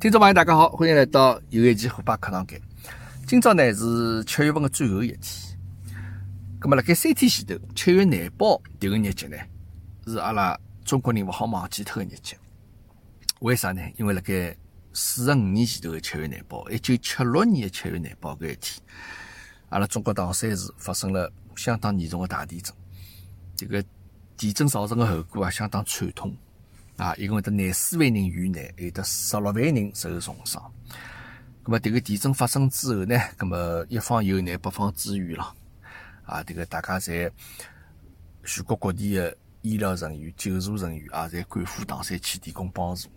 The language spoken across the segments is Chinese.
听众朋友，大家好，欢迎来到有一期虎爸课堂间。今朝呢是七月份的最后一天，咁么辣盖三天前头，七月廿八迭个日节呢，是阿拉中国人勿好忘记脱个日节。为啥呢？因为辣盖四十五年前头的七月廿八，一九七六年的七月廿八搿一天，阿拉中国唐山市发生了相当严重的大地震。这个地震造成的后果啊，相当惨痛。啊，一共有得廿四万人遇难，有得十六万人受重伤。那么，迭个地震发生之后呢，那么一方有难，北方支援了。啊，迭个大家在全国各地的医疗人员、救助人员啊，在赶赴唐山去提供帮助。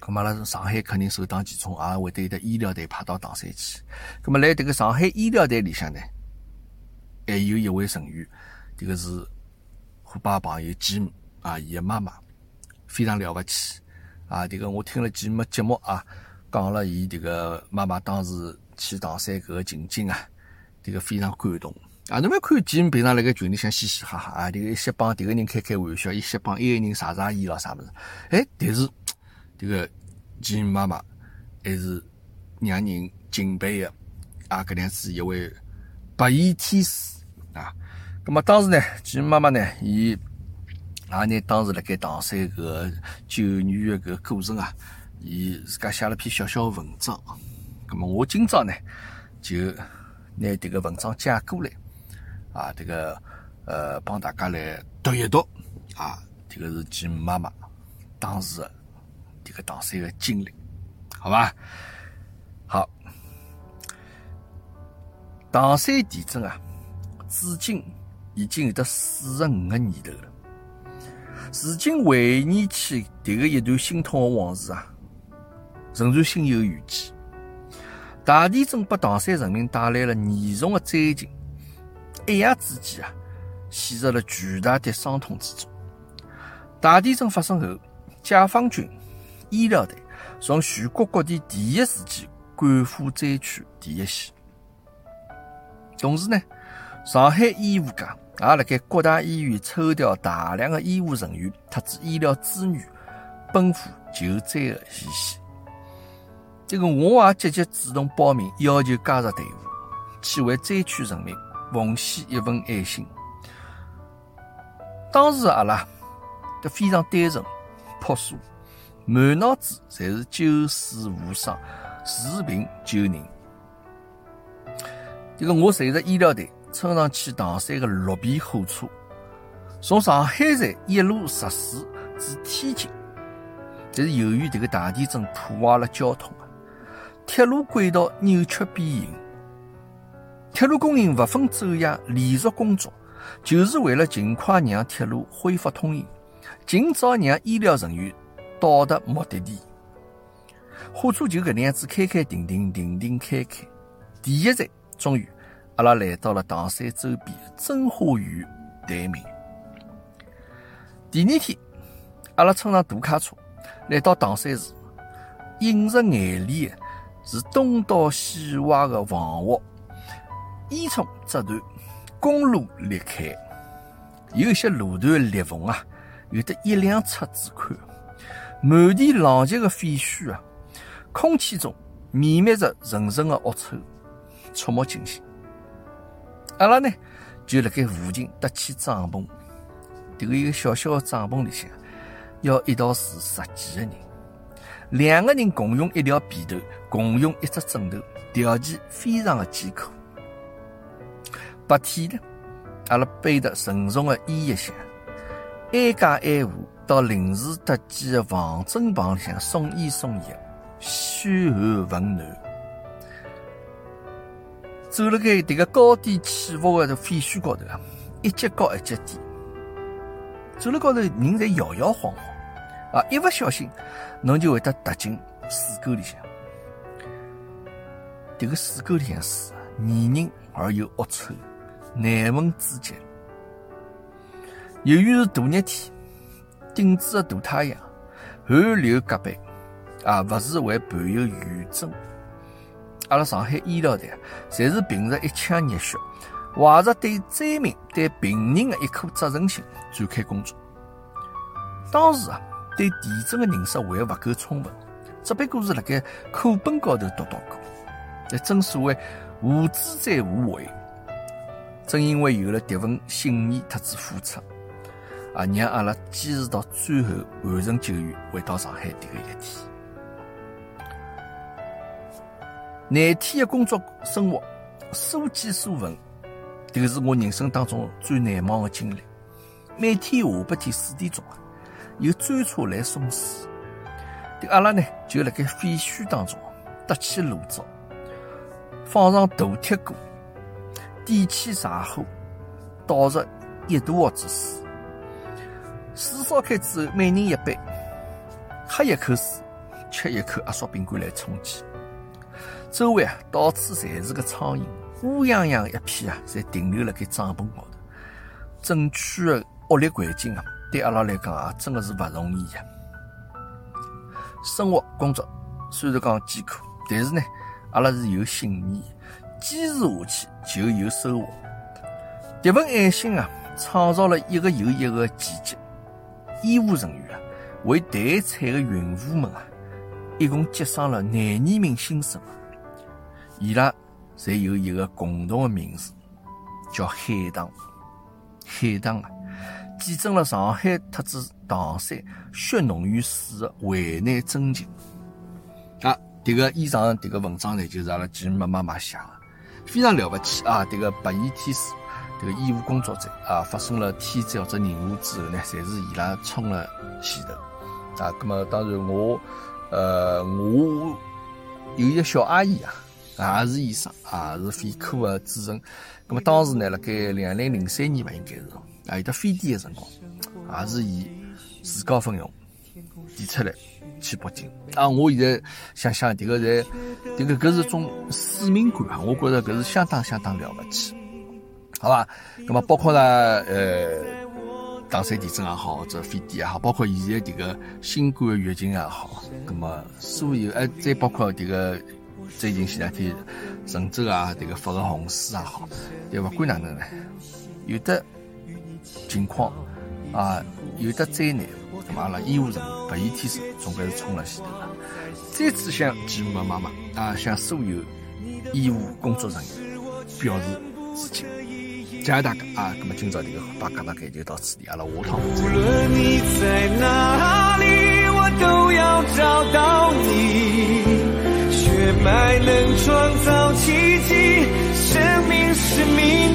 那么，阿拉上海肯定首当其冲，也会得有得医疗队派到唐山去。那么，来迭个上海医疗队里向呢，还有一位成员，迭个是虎爸朋友吉姆啊，伊的妈妈。非常了不起啊！这个我听了几幕节目啊，讲了伊这个妈妈当时去唐山搿个情景啊，这个非常感动啊！侬覅看几幕平常辣盖群里向嘻嘻哈哈啊，这个一些帮迭个人开开玩笑，一些帮一个人撒撒烟咯啥物事，哎，但是这个吉姆妈妈还是让人敬佩的啊！搿样子一位白衣天使啊！那么当时呢，吉姆妈妈呢，伊。也拿当时辣盖唐山个救援个搿过程啊，伊自家写了篇小小文章。咁么我今朝呢，就拿迭个文章借过来，啊，迭个呃帮大家来读一读啊，迭个是吉姆妈妈当时迭个唐山个经历，好吧？好，唐山地震啊，至今已经有得四十五个年头了。如今回忆起迭个一段心痛的往事啊，仍然心有余悸。大地震给唐山人民带来了严重的灾情，一夜之间啊，陷入了巨大的伤痛之中。大地震发生后，解放军、医疗队从全国各地第一时间赶赴灾区第一线，同时呢，上海医护界。也辣盖各大医院抽调大量的医护人员特子医疗资源，奔赴救灾的前线。这个我也积极主动报名，要求加入队伍，去为灾区人民奉献一份爱心。当时阿拉都非常单纯朴素，满脑子侪是救死扶伤、治病救人。这个我随着医疗队。乘上去唐山的绿皮火车，从上海站一路直驶至天津。但是由于这个大地震破坏了交通啊，铁路轨道扭曲变形，铁路工人不分昼夜连续工作，就是为了尽快让铁路恢复通行，尽早让医疗人员到达目的地。火车就搿能样子开开停停，停停开开，第一站终于。阿拉来到了唐山周边的真花园待命。第二天，阿拉乘上大卡车来到唐山市，映入眼帘的是东倒西歪的房屋，烟囱折断，公路裂开，有些路段裂缝啊，有得一两尺之宽，满地狼藉的废墟啊，空气中弥漫着阵阵的恶臭，触目惊心。阿拉呢，就辣盖附近搭起帐篷。迭个一个小小的帐篷里向，要一道住十几个人，两个人共用一条被头，共用一只枕头，条件非常的艰苦。白天呢，阿拉背着沉重的烟叶箱，挨家挨户到临时搭建的防震棚里向送烟送药，嘘寒问暖。走了盖迭个高低起伏的废墟高头啊，一级高一级低，走了高头人侪摇摇晃晃啊，一不小心侬就会得踏进水沟里向。迭个水沟里向水泥泞而又恶臭，难闻至极。由于是大热天，顶住的大太阳，汗流浃背啊，不时会伴有余震。阿拉上海医疗队啊，侪是凭着一腔热血，怀着对灾民、对病人的一颗责任心展开工作。当时啊，对地震的认识还勿够充分，只不过是辣盖课本高头读到过。但正所谓无知者无畏，正因为有了迭份信念特子付出，啊，让阿拉坚持到最后，完成救援，回到上海迭个一天。廿天的工作生活，所见所闻，迭是我人生当中最难忘的经历。每天下半天四点钟，有专车来送水。阿拉呢，就辣盖废墟当中搭起炉灶，放上大铁锅，点起柴火，倒入一大锅子水。水烧开之后，每人一杯，喝一口水，吃一口压缩饼干来充饥。周围啊，到处侪是个苍蝇，乌泱泱一片啊，侪停留辣盖帐篷高头。整区的恶劣环境啊，对阿拉来讲啊，真的是勿容易呀。生活工作虽然讲艰苦，但是呢，阿拉是有信念，坚持下去就有收获。迭份爱心啊，创造了一个又一个奇迹。医务人员啊，为待产的孕妇们啊，一共接上了廿二名新生儿。伊拉侪有一个共同的名字，叫海棠。海棠啊，见证了上海特子唐山血浓于水的患难真情。啊，迭个以上迭个文章呢，就是阿拉继妈妈妈写的，非常了不起啊！迭个白衣天使，迭个医务工作者啊，发生了天灾或者人祸之后呢，侪是伊拉冲了前头。啊，那么当然我，呃，我有一个小阿姨啊。也是医生，也是肺科的主任。那么当时呢，辣盖两零零三年吧，应该是啊，有得非典的辰光，也是以自告奋勇提出来去北京。啊，我现在想想，这个在，这个搿是种使命感啊，我觉着搿是相当相当了不起，好吧？那么包括呢，呃，唐山地震也好，或者非典也好，包括现在这个新冠疫情也好，那么所有，哎，再包括这个。最近前两天，郑州啊，这个发个洪水也好，对勿管哪能呢，有的情况啊，有的灾难，那么阿拉医务人员白衣天使总归是冲了前头的。再次向吉姆妈妈啊，向所有医务工作人员表示致敬，谢谢大家啊。那么今朝这个八卡大概就到此地，阿拉下趟再无论你在哪里，我都要找到你。血脉能创造奇迹，生命是命